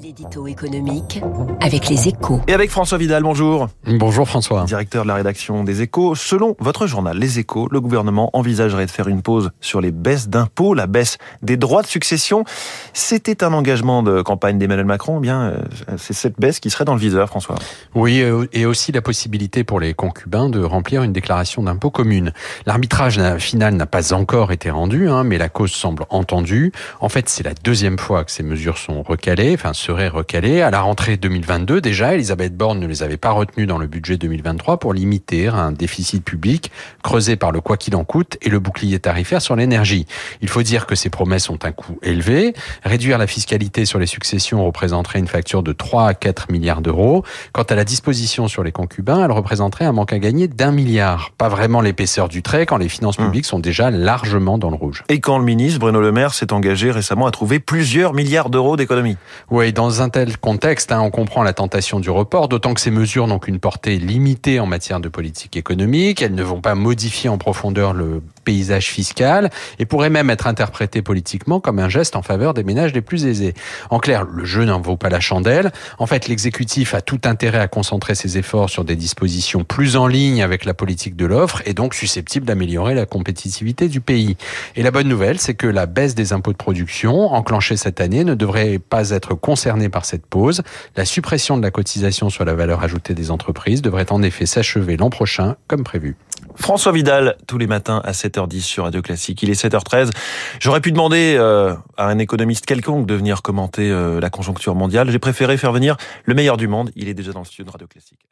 L'édito économique avec les échos. Et avec François Vidal, bonjour. Bonjour François. Directeur de la rédaction des échos. Selon votre journal Les échos, le gouvernement envisagerait de faire une pause sur les baisses d'impôts, la baisse des droits de succession. C'était un engagement de campagne d'Emmanuel Macron. Eh bien, euh, c'est cette baisse qui serait dans le viseur, François. Oui, euh, et aussi la possibilité pour les concubins de remplir une déclaration d'impôt commune. L'arbitrage final n'a pas encore été rendu, hein, mais la cause semble entendue. En fait, c'est la deuxième fois que ces mesures sont recalées, enfin serait recalé. À la rentrée 2022, déjà, Elisabeth Borne ne les avait pas retenus dans le budget 2023 pour limiter un déficit public creusé par le quoi qu'il en coûte et le bouclier tarifaire sur l'énergie. Il faut dire que ces promesses ont un coût élevé. Réduire la fiscalité sur les successions représenterait une facture de 3 à 4 milliards d'euros. Quant à la disposition sur les concubins, elle représenterait un manque à gagner d'un milliard. Pas vraiment l'épaisseur du trait quand les finances mmh. publiques sont déjà largement dans le rouge. Et quand le ministre Bruno Le Maire s'est engagé récemment à trouver plusieurs milliards d'euros d'économies. Oui, dans un tel contexte, hein, on comprend la tentation du report, d'autant que ces mesures n'ont qu'une portée limitée en matière de politique économique. Elles ne vont pas modifier en profondeur le paysage fiscal et pourraient même être interprétées politiquement comme un geste en faveur des ménages les plus aisés. En clair, le jeu n'en vaut pas la chandelle. En fait, l'exécutif a tout intérêt à concentrer ses efforts sur des dispositions plus en ligne avec la politique de l'offre et donc susceptibles d'améliorer la compétitivité du pays. Et la bonne nouvelle, c'est que la baisse des impôts de production, enclenchée cette année, ne devrait pas être concernée par cette pause. La suppression de la cotisation sur la valeur ajoutée des entreprises devrait en effet s'achever l'an prochain, comme prévu. François Vidal, tous les matins à 7h10 sur Radio Classique. Il est 7h13. J'aurais pu demander euh, à un économiste quelconque de venir commenter euh, la conjoncture mondiale. J'ai préféré faire venir le meilleur du monde. Il est déjà dans le studio de Radio Classique.